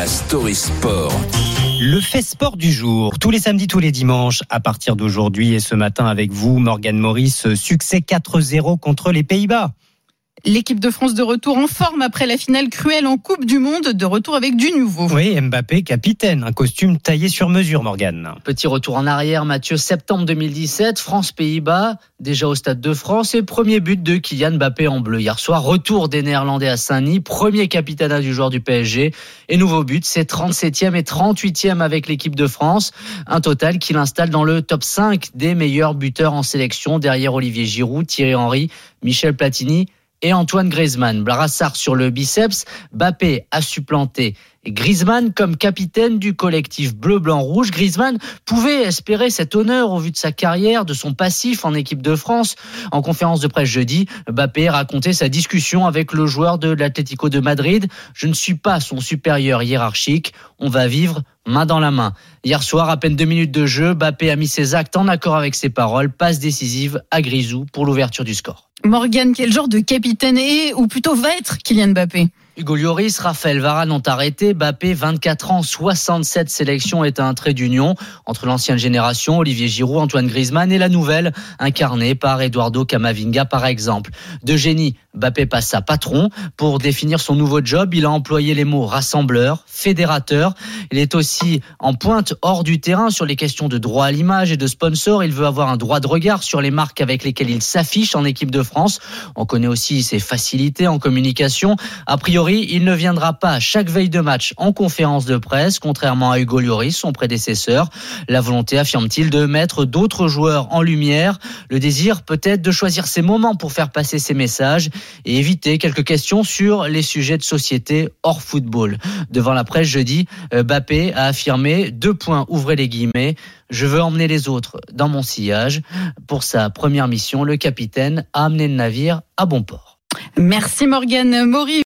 la story sport. Le fait sport du jour, tous les samedis, tous les dimanches, à partir d'aujourd'hui et ce matin avec vous, Morgan Maurice, succès 4-0 contre les Pays-Bas. L'équipe de France de retour en forme après la finale cruelle en Coupe du Monde, de retour avec du nouveau. Oui, Mbappé, capitaine, un costume taillé sur mesure, Morgan. Petit retour en arrière, Mathieu, septembre 2017, France-Pays-Bas, déjà au Stade de France, et premier but de Kylian Mbappé en bleu. Hier soir, retour des Néerlandais à Saint-Denis, premier capitana du joueur du PSG, et nouveau but, c'est 37e et 38e avec l'équipe de France, un total qui l'installe dans le top 5 des meilleurs buteurs en sélection, derrière Olivier Giroud, Thierry Henry, Michel Platini, et Antoine Griezmann. Brassard sur le biceps, Bappé a supplanté Griezmann comme capitaine du collectif bleu-blanc-rouge. Griezmann pouvait espérer cet honneur au vu de sa carrière, de son passif en équipe de France. En conférence de presse jeudi, Bappé racontait sa discussion avec le joueur de l'Atlético de Madrid. Je ne suis pas son supérieur hiérarchique. On va vivre main dans la main. Hier soir, à peine deux minutes de jeu, Bappé a mis ses actes en accord avec ses paroles. Passe décisive à Grisou pour l'ouverture du score. Morgan, quel genre de capitaine est, ou plutôt va être Kylian Mbappé? Hugo Lloris, Raphaël Varane ont arrêté. Bappé, 24 ans, 67 sélections est un trait d'union entre l'ancienne génération, Olivier Giroud, Antoine Griezmann et la nouvelle, incarnée par Eduardo Camavinga par exemple. De génie, Bappé passe à patron. Pour définir son nouveau job, il a employé les mots rassembleur, fédérateur. Il est aussi en pointe hors du terrain sur les questions de droit à l'image et de sponsor. Il veut avoir un droit de regard sur les marques avec lesquelles il s'affiche en équipe de France. On connaît aussi ses facilités en communication. A priori, il ne viendra pas chaque veille de match en conférence de presse, contrairement à Hugo Lloris, son prédécesseur. La volonté, affirme-t-il, de mettre d'autres joueurs en lumière. Le désir peut-être de choisir ses moments pour faire passer ses messages et éviter quelques questions sur les sujets de société hors football. Devant la presse jeudi, euh, Bappé a affirmé deux points, ouvrez les guillemets. Je veux emmener les autres dans mon sillage. Pour sa première mission, le capitaine a amené le navire à bon port. Merci Morgan Maury.